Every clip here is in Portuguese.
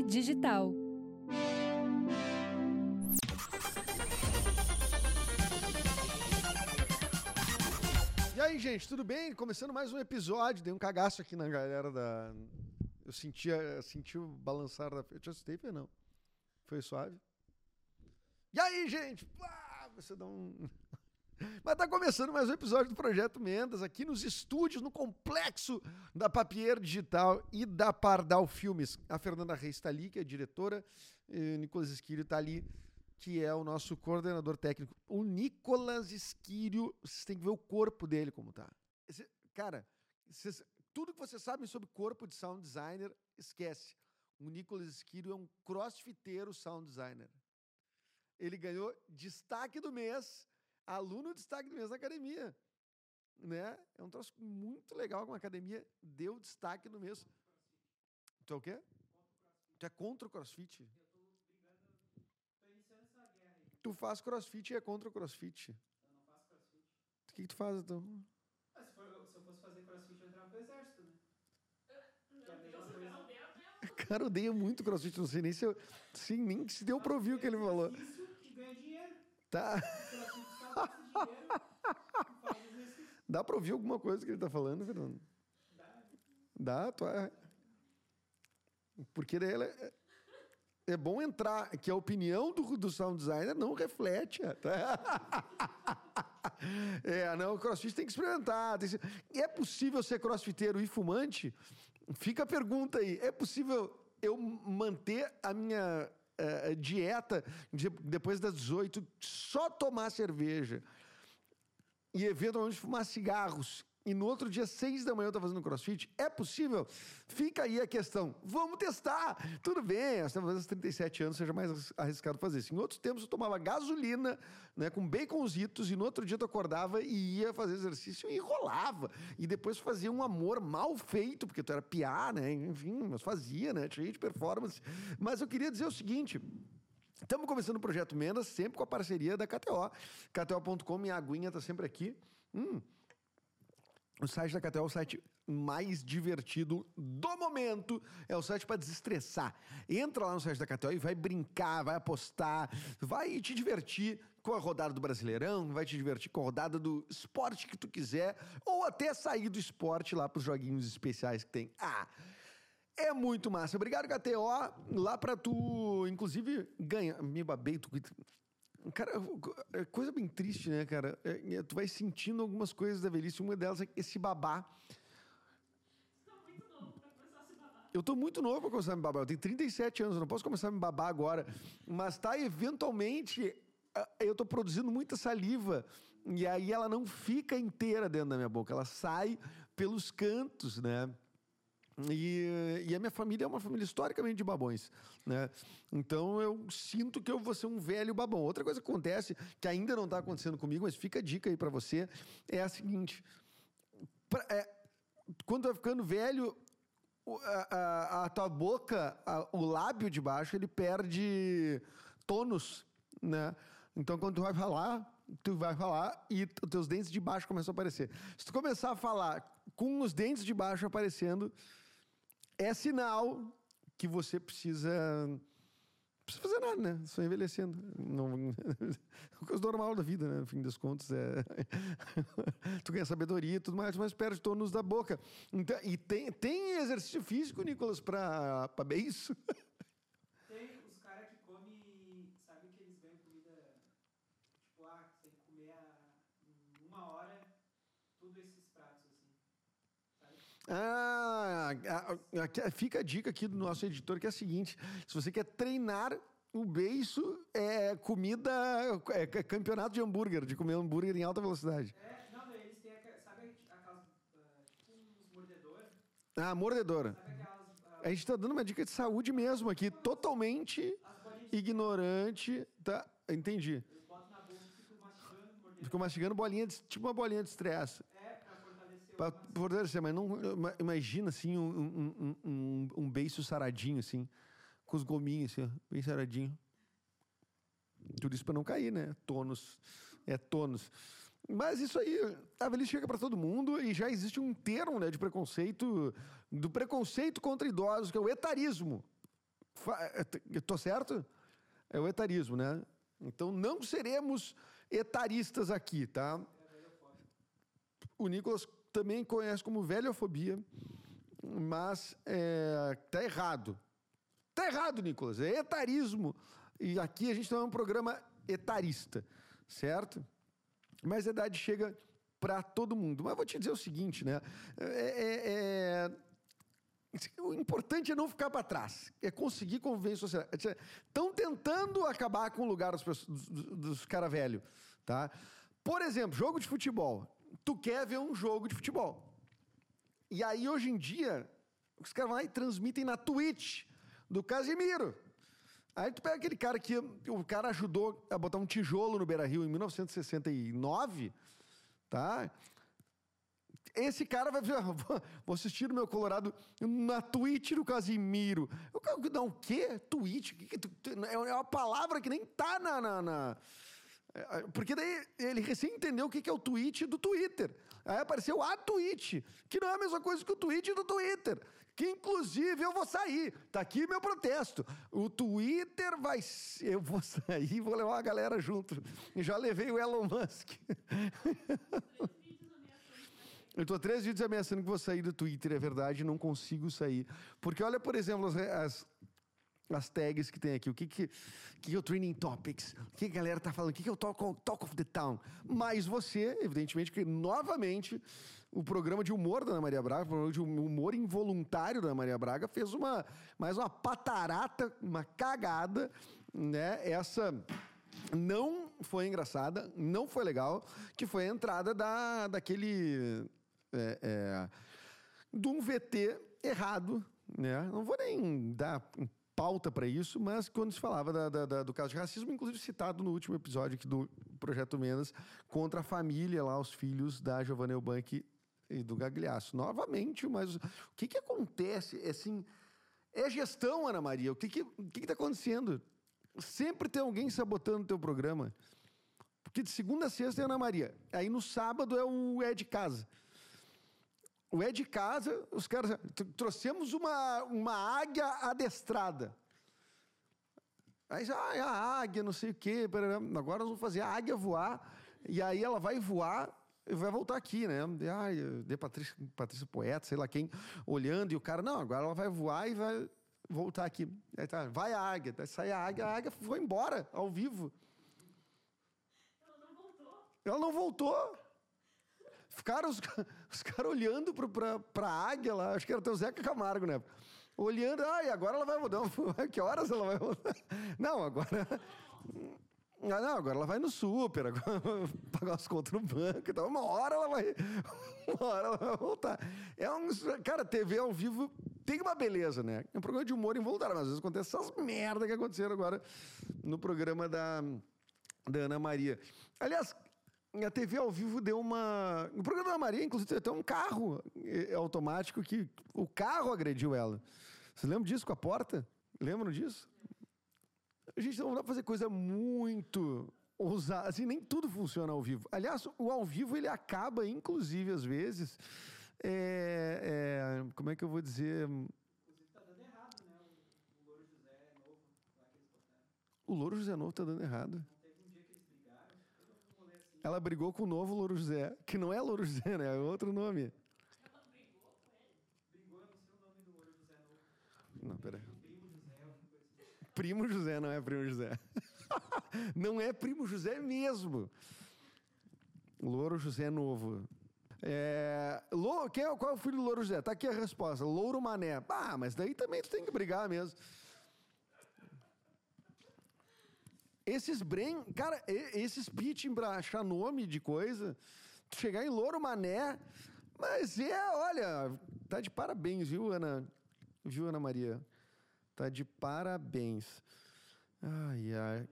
Digital. E aí, gente, tudo bem? Começando mais um episódio. Dei um cagaço aqui na galera da. Eu sentia, senti o balançar da. Eu te assustei, não? Foi suave? E aí, gente? Ah, você dá um. Mas tá começando mais um episódio do Projeto Mendas, aqui nos estúdios, no complexo da Papier Digital e da Pardal Filmes. A Fernanda Reis está ali, que é diretora, e o Nicolas Esquírio está ali, que é o nosso coordenador técnico. O Nicolas Esquírio, vocês têm que ver o corpo dele como tá. Esse- cara, vocês- tudo que vocês sabem sobre corpo de sound designer, esquece. O Nicolas Esquírio é um crossfiteiro sound designer. Ele ganhou destaque do mês, aluno destaque do mês na academia. Né? É um troço muito legal que uma academia deu destaque no mês. Tu é o quê? Tu é contra o crossfit? Tu faz crossfit e é contra o crossfit. Eu não faço crossfit. O que, que tu faz então? Mas se, for- se eu fosse fazer crossfit, eu entrava pro exército, né? Que. O cara odeia muito crossfit, não sei nem se eu. Sim, nem se deu pra ouvir o que ele falou. Isso e ganha dinheiro. Tá. Dá pra ouvir alguma coisa que ele tá falando, Fernando? Dá. Dá, tu é. Porque ela é, é bom entrar, que a opinião do, do sound designer não reflete. é, tá? É, não, o crossfit tem que experimentar. tem que é possível ser crossfiteiro e fumante? Fica a pergunta aí. É possível eu manter a minha eh, dieta de- depois das 18, só tomar cerveja? e eventualmente fumar cigarros e no outro dia, seis da manhã, eu tô fazendo crossfit, é possível? Fica aí a questão. Vamos testar! Tudo bem, estamos fazendo 37 anos, seja mais arris- arriscado fazer isso. Em outros tempos, eu tomava gasolina, né, com baconzitos, e no outro dia eu acordava e ia fazer exercício e enrolava. E depois fazia um amor mal feito, porque tu era piá, né? Enfim, mas fazia, né? Cheio de performance. Mas eu queria dizer o seguinte. Estamos começando o Projeto Mendas, sempre com a parceria da KTO. KTO.com, minha aguinha está sempre aqui. Hum, o site da KTO é o site mais divertido do momento. É o site para desestressar. Entra lá no site da KTO e vai brincar, vai apostar, vai te divertir com a rodada do Brasileirão, vai te divertir com a rodada do esporte que tu quiser, ou até sair do esporte lá para os joguinhos especiais que tem. Ah! É muito massa. Obrigado, KTO. Lá pra tu, inclusive, ganha. Me babei. Tu... Cara, é coisa bem triste, né, cara? É, é, tu vai sentindo algumas coisas da velhice. Uma delas é esse babá. Eu tô muito novo pra começar a me babar. Eu tenho 37 anos, eu não posso começar a me babar agora. Mas tá, eventualmente, eu tô produzindo muita saliva. E aí ela não fica inteira dentro da minha boca. Ela sai pelos cantos, né? E, e a minha família é uma família historicamente de babões, né? Então eu sinto que eu vou ser um velho babão. Outra coisa que acontece, que ainda não está acontecendo comigo, mas fica a dica aí para você, é a seguinte: pra- é, quando vai ficando velho, a, a- a tua boca, a- o lábio de baixo, ele perde tônus, né? Então quando tu vai falar, tu vai falar e os teus dentes de baixo começam a aparecer. Se tu começar a falar com os dentes de baixo aparecendo, é sinal que você precisa. Não precisa fazer nada, né? Só envelhecendo. Não, é coisa normal da vida, né? No fim das contas, é. tu ganha sabedoria e tudo mais, mas perde tônus da boca. Então, e tem, tem exercício físico, Nicolas, pra, pra bem isso? Tem os caras que comem, sabe que eles ganham comida, tipo, ah, você tem que comer a, em uma hora tudo esses pratos, assim. Sabe? Ah, a- a- a- fica a dica aqui do nosso editor que é a seguinte: se você quer treinar o beiço, é comida, é campeonato de hambúrguer, de comer hambúrguer em alta velocidade. É, não, eles têm, aqua- sabe aquelas, ah, tipo uns mordedores? Ah, mordedora. Sabe aquelas... ah, A gente tá dando uma dica de saúde mesmo aqui, totalmente ignorante. Tá, entendi. Eles botam na boca e ficam mastigando. Ficou mastigando bolinha de, tipo uma bolinha de estresse. Macio. fortalecer, mas não ima- imagina assim um, um, um, um, beiço saradinho, assim, com os gominhos, assim, bem saradinho. Tudo isso pra não cair, né? Tônus. É tônus. Mas isso aí, a velhice chega para todo mundo e já existe um termo né, de preconceito, do preconceito contra idosos, que é o etarismo. fa- é, tô certo? É o etarismo, né? Então não seremos etaristas aqui, tá? O Nicolas também conhece como velhofobia, mas é, tá errado. Tá errado, Nicolas. É etarismo. E aqui a gente não é um programa etarista, certo? Mas a idade chega para todo mundo. Mas vou te dizer o seguinte, né? É- é- é- o importante é não ficar para trás, é conseguir conviver em sociedade. Estão tentando acabar com o lugar dos, dos, dos tá? Por exemplo, jogo de futebol. Tu quer ver um jogo de futebol. E aí, hoje em dia, os caras vão lá e transmitem na Twitch do Casimiro. Aí tu pega aquele cara que o cara ajudou a botar um tijolo no Beira Rio em 1969, tá? Esse cara vai dizer, "Ah, vou- assistir o meu Colorado na Twitch do Casimiro. Eu quero dar um quê? Twitch? Que É uma palavra que nem tá na. na- na- Porque daí ele recém entendeu o que é o tweet do Twitter. Aí apareceu a Twitch, que não é a mesma coisa que o tweet do Twitter. Que inclusive eu vou sair. Tá aqui meu protesto. O Twitter vai. Eu vou sair e vou levar a galera junto. Já levei o Elon Musk. Eu tô três vídeos ameaçando que vou sair do Twitter, é verdade, não consigo sair. Porque olha, por exemplo, as, as, tags que tem aqui. O que que, que é o Training Topics? O que a galera tá falando? O que que é o Talk, Talk of the Town? Mas você, evidentemente, que novamente o programa de humor da Ana Maria Braga, o programa de humor involuntário da Ana Maria Braga, fez uma, mais uma patarata, uma cagada, né? Essa não foi engraçada, não foi legal, que foi a entrada da, daquele. É, é, de um VT errado, né? Não vou nem dar pauta para isso, mas quando se falava da- da- da- do caso de racismo, inclusive citado no último episódio aqui do Projeto Mendas, contra a família lá, os filhos da Giovanna Eubank e do Gagliasso. Novamente, mas o que que acontece? É assim, é gestão, Ana Maria. O que que, que que tá acontecendo? Sempre tem alguém sabotando o teu programa. Porque de segunda a sexta é Ana Maria. Aí no sábado é o É de Casa. O É de Casa, os caras. tr- Trouxemos uma, uma águia adestrada. Aí, ah, é a águia, não sei o quê. Agora nós vamos fazer a águia voar. E aí ela vai voar e vai voltar aqui, né? Ai, de Patrícia, Patrícia Poeta, sei lá quem, olhando. E o cara, não, agora ela vai voar e vai voltar aqui. Aí tá, vai a águia. Daí sai a águia, a águia foi embora, ao vivo. Ela não voltou. Ela não voltou. Ficaram os, os caras olhando pra, pra águia lá, acho que era até o Zeca Camargo, né? Olhando, ai, agora ela vai. Não, que horas ela vai voltar? Não, agora. Ah, não, agora ela vai no super, agora pagar as contas no banco e tal. Uma hora ela vai. Uma hora ela vai voltar. É um. Cara, TV ao vivo tem uma beleza, né? É um programa de humor involuntário, mas às vezes acontece essas merda que aconteceram agora no programa da, da Ana Maria. Aliás, a TV ao vivo deu uma. No programa da Maria, inclusive, tem até um carro eh, automático que o carro agrediu ela. Você lembra disso com a porta? Lembram disso? A gente não dá pra fazer coisa muito ousada. Assim, nem tudo funciona ao vivo. Aliás, o ao vivo ele acaba, inclusive, às vezes. é, é, como é que eu vou dizer? Tá dando errado, né? O, Louro José é novo, lá que eles. O Louro José Novo tá dando errado. Não teve um dia que eles brigaram, todo um rolê assim. Ela brigou com o novo Louro José, que não é Louro José, né? É outro nome. Ela brigou com ele. Brigou, não sei o nome do Louro José novo. Não, peraí. Primo José. Primo José, não é primo José. não é primo José mesmo. Louro José Novo. É, Lou- quem é, qual é o filho do Louro José? Tá aqui a resposta. Louro Mané. Ah, mas daí também tu tem que brigar mesmo. Esses brain, cara, esses pra achar nome de coisa, chegar em Louro Mané, mas é, olha, tá de parabéns, viu, Ana? Viu, Ana Maria? Tá de parabéns. Ai, ai.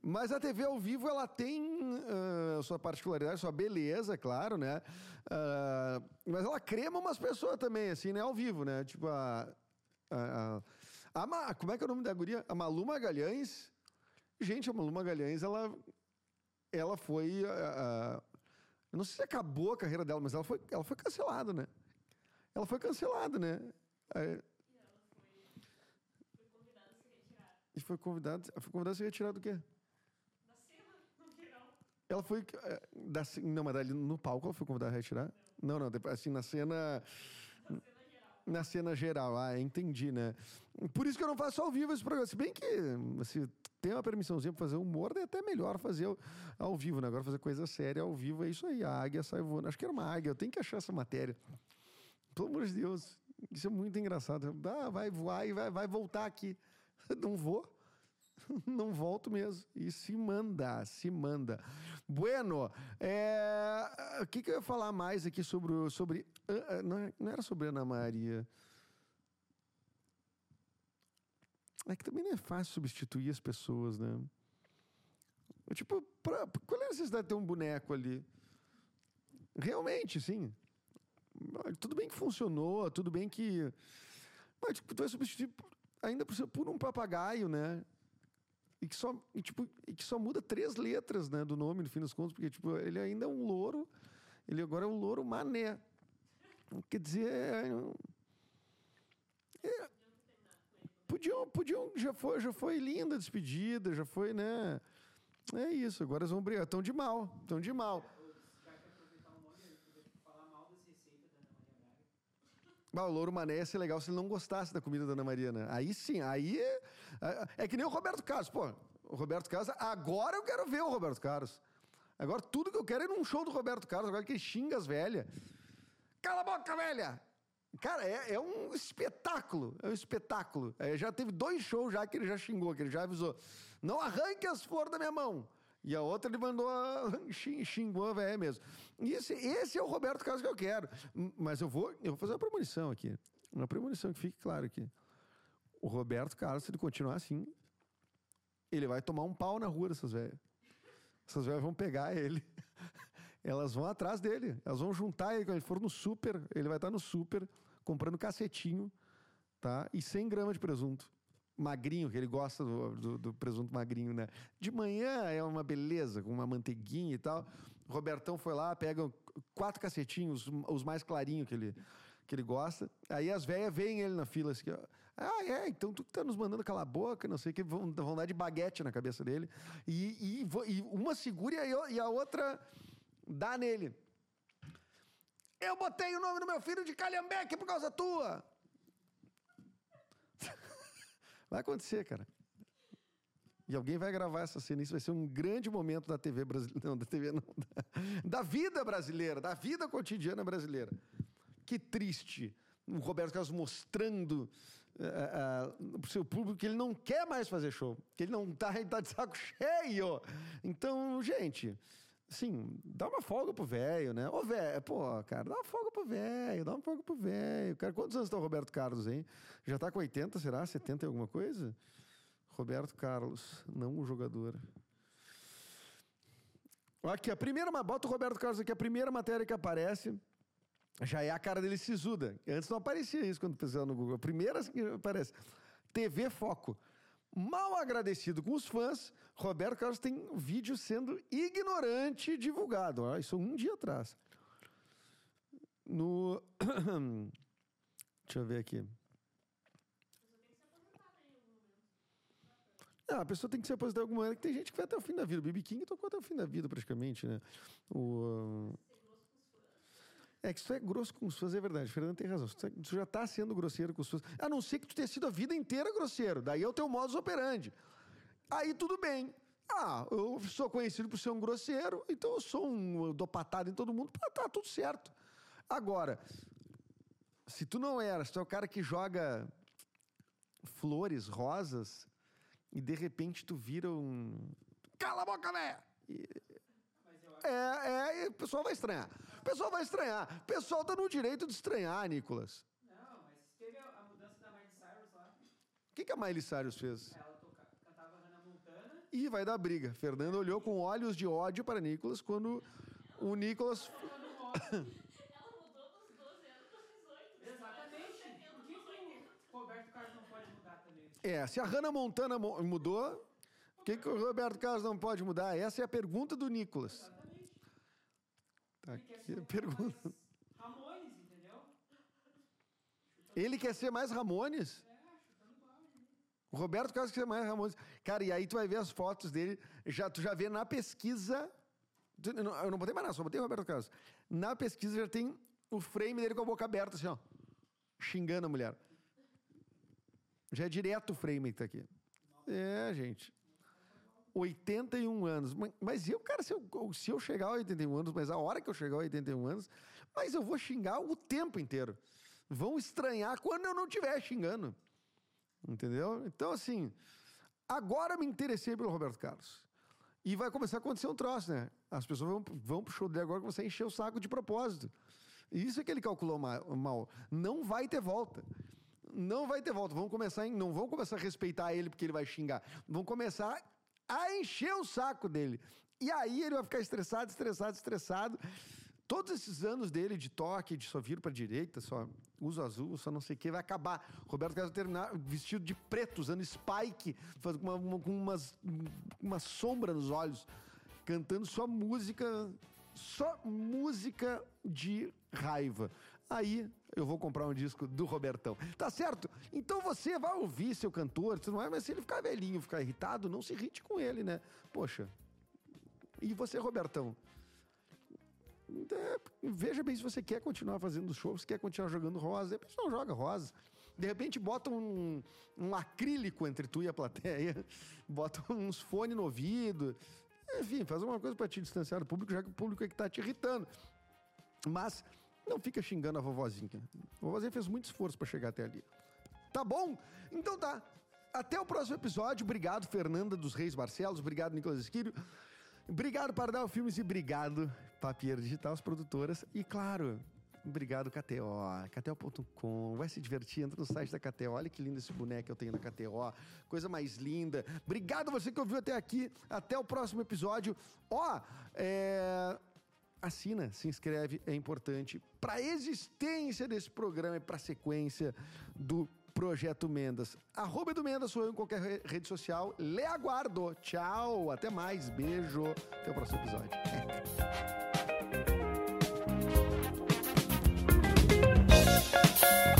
Mas a TV ao vivo, ela tem ah, sua particularidade, sua beleza, claro, né? Ah, mas ela crema umas pessoas também, assim, né? Ao vivo, né? Tipo, a... a, a- a Ma- como é que é o nome da guria? A Malu Magalhães. Gente, a Malu Magalhães, ela... Ela foi... eu não sei se acabou a carreira dela, mas ela foi, ela foi cancelada, né? Ela foi cancelada, né? É, E ela foi, convidada E foi convidada. A se retirar do quê? Na cena, no geral. Ela foi. eh, Da, não, mas ali no palco ela foi convidada a retirar? Não, não, depois, assim, na cena. Na cena geral. Ah, entendi, né? Por isso que eu não faço ao vivo esse programa. Se bem que se tem uma permissãozinha pra fazer humor, é até melhor fazer ao vivo, né? Agora fazer coisa séria ao vivo é isso aí. A águia sai voando. Acho que era uma águia, eu tenho que achar essa matéria. Pelo amor de Deus. Isso é muito engraçado. Ah, vai voar e vai, vai voltar aqui. Não vou. Não volto mesmo. E se manda, se manda. Bueno, é, o que, que eu ia falar mais aqui sobre. sobre ah, ah, não, é- não era sobre Ana Maria. É que também não é fácil substituir as pessoas, né? Tipo, pra, qual é a necessidade de ter um boneco ali? Realmente, sim. Tudo bem que funcionou, tudo bem que. Mas tipo, tu vai substituir ainda por, por um papagaio, né? E que, só, e, tipo, e que só muda três letras né, do nome, no fim das contas, porque tipo, ele ainda é um louro, ele agora é um louro mané. Quer dizer, é, é, podiam, podiam, já foi, já foi linda a despedida, já foi, né? É isso, agora eles vão brigar, estão de mal, estão de mal. Ah, o Louro Mané ia ser legal se ele não gostasse da comida da Ana Maria, né? Aí sim, aí é, é- é que nem o Roberto Carlos. Pô, o Roberto Carlos, agora eu quero ver o Roberto Carlos. Agora tudo que eu quero é ir num show do Roberto Carlos, agora que ele xinga as velhas. Cala a boca, velha! Cara, é, é um espetáculo, é um espetáculo. É, já teve dois shows já que ele já xingou, que ele já avisou. Não arranque as flores da minha mão. E a outra ele mandou, a- xing- xingou a velha mesmo. E esse, esse é o Roberto Carlos que eu quero. Mas eu vou, eu vou fazer uma premonição aqui. Uma premonição que fique claro aqui. O Roberto Carlos, se ele continuar assim, ele vai tomar um pau na rua dessas velhas. Essas velhas vão pegar ele. Elas vão atrás dele. Elas vão juntar ele. Quando ele for no super, ele vai estar no super comprando cacetinho, tá? E 100 gramas de presunto. Magrinho, que ele gosta do, do- do presunto magrinho, né? De manhã é uma beleza, com uma manteiguinha e tal. O Robertão foi lá, pega quatro cacetinhos, os mais clarinhos que ele, que ele gosta. Aí as velhas veem ele na fila assim, ó. Ah, é, então tu que tá nos mandando calar a boca, não sei o que, vão, vão dar de baguete na cabeça dele. E, e e uma segura e a, e a outra dá nele. Eu botei o nome do meu filho de Calhambeque por causa tua. Vai acontecer, cara. E alguém vai gravar essa cena. Isso vai ser um grande momento da TV brasileira. Não, da TV não. Da, da vida brasileira, da vida cotidiana brasileira. Que triste. O Roberto Carlos mostrando para o seu público que ele não quer mais fazer show. Que ele não está tá de saco cheio. Então, gente, assim, dá uma folga pro velho, né? Ô, velho, pô, cara, dá uma folga pro velho, dá uma folga pro velho. Cara, quantos anos está o Roberto Carlos, hein? Já tá com 80, será? 70 e alguma coisa? Roberto Carlos, não o jogador. Aqui, a primeira, bota o Roberto Carlos aqui, a primeira matéria que aparece já é a cara dele sisuda. Antes não aparecia isso quando pesquisava no Google. A primeira que aparece. TV Foco. Mal agradecido com os fãs, Roberto Carlos tem vídeo sendo ignorante divulgado. Ó, isso um dia atrás. No. Deixa eu ver aqui. Ah, a pessoa tem que se aposentar em alguma maneira, que tem gente que vai até o fim da vida. O BB King tocou até o fim da vida, praticamente, né? O, é que isso é grosso com os fãs, é verdade. Fernando tem razão. Tu tu já tá sendo grosseiro com os fãs. A não ser que tu tenha sido a vida inteira grosseiro. Daí é o teu modus operandi. Aí tudo bem. Ah, eu sou conhecido por ser um grosseiro, então eu sou um. Eu dou patada em todo mundo, tá tudo certo. Agora, se tu não era, se tu é o cara que joga flores, rosas, e de repente tu vira um. Cala a boca, velho! É, é, e o pessoal vai estranhar. O pessoal vai estranhar. O pessoal tá no direito de estranhar, Nicolas. Não, mas teve a, a mudança da Miley Cyrus lá. O que, que a Miley Cyrus fez? Ela toca, cantava Hannah Montana. Ih, vai dar briga. Fernando olhou com olhos de ódio para Nicolas quando o Nicolas. Ela mudou dos 12 anos para 18. Exatamente. Dos 70 Por que, pros que 80. o Roberto Carlos não pode mudar também? É, se a Hannah Montana mo- mudou, o que, que o Roberto Carlos não pode mudar? Essa é a pergunta do Nicolas. Quer aqui ser a um pergunta. mais Ramones, entendeu? Ele quer ser mais Ramones? É? O Roberto Carlos que é mais famoso. Cara, e aí tu vai ver as fotos dele, já, tu já vê na pesquisa. tu- Eu não, eu não botei mais nada, só botei o Roberto Carlos. Na pesquisa já tem o frame dele com a boca aberta, assim, ó. Xingando a mulher. Já é direto o frame que tá aqui. É, gente. 81 anos. Mas- eu, cara, se eu, se eu chegar a 81 anos, mas a hora que eu chegar a 81 anos, mas eu vou xingar o tempo inteiro. Vão estranhar quando eu não estiver xingando. Entendeu? Então, assim, agora me interessei pelo Roberto Carlos. E vai começar a acontecer um troço, né? As pessoas vão, vão pro show dele agora que você encher o saco de propósito. Isso é que ele calculou ma- mal. Não vai ter volta. Não vai ter volta. Vão começar, em- não vão começar a respeitar ele porque ele vai xingar. Vão começar a encher o saco dele. E aí ele vai ficar estressado, estressado, estressado. Todos esses anos dele de toque, de só vir para direita, só uso azul, só não sei o que, vai acabar. Roberto Carlos terminar vestido de preto, usando spike, faz- com, uma, uma- com umas, uma sombra nos olhos, cantando só música, só música de raiva. Aí eu vou comprar um disco do Robertão. Tá certo? Então você vai ouvir seu cantor, mas se ele ficar velhinho, ficar irritado, não se irrite com ele, né? Poxa. E você, Robertão? É, veja bem se você quer continuar fazendo shows, quer continuar jogando rosa. De repente não joga rosa. De repente bota um, um acrílico entre tu e a plateia, bota uns fones no ouvido. Enfim, faz alguma coisa para te distanciar do público, já que o público é que tá te irritando. Mas não fica xingando a vovozinha. A vovozinha fez muito esforço para chegar até ali. Tá bom? Então tá. Até o próximo episódio. Obrigado, Fernanda dos Reis Barcelos. Obrigado, Nicolas Esquírio. Obrigado, Pardal Filmes e obrigado, Papier Digital, as produtoras. E claro, obrigado, KTO, KTO.com. Vai se divertir, entra no site da KTO. Olha que lindo esse boneco que eu tenho na KTO. Coisa mais linda. Obrigado você que ouviu até aqui. Até o próximo episódio. Ó, é assina, se inscreve, é importante para a existência desse programa e para a sequência do Projeto Mendas. Arroba do Mendas sou eu em qualquer rede social. Lê aguardo. Tchau, até mais. Beijo. Até o próximo episódio.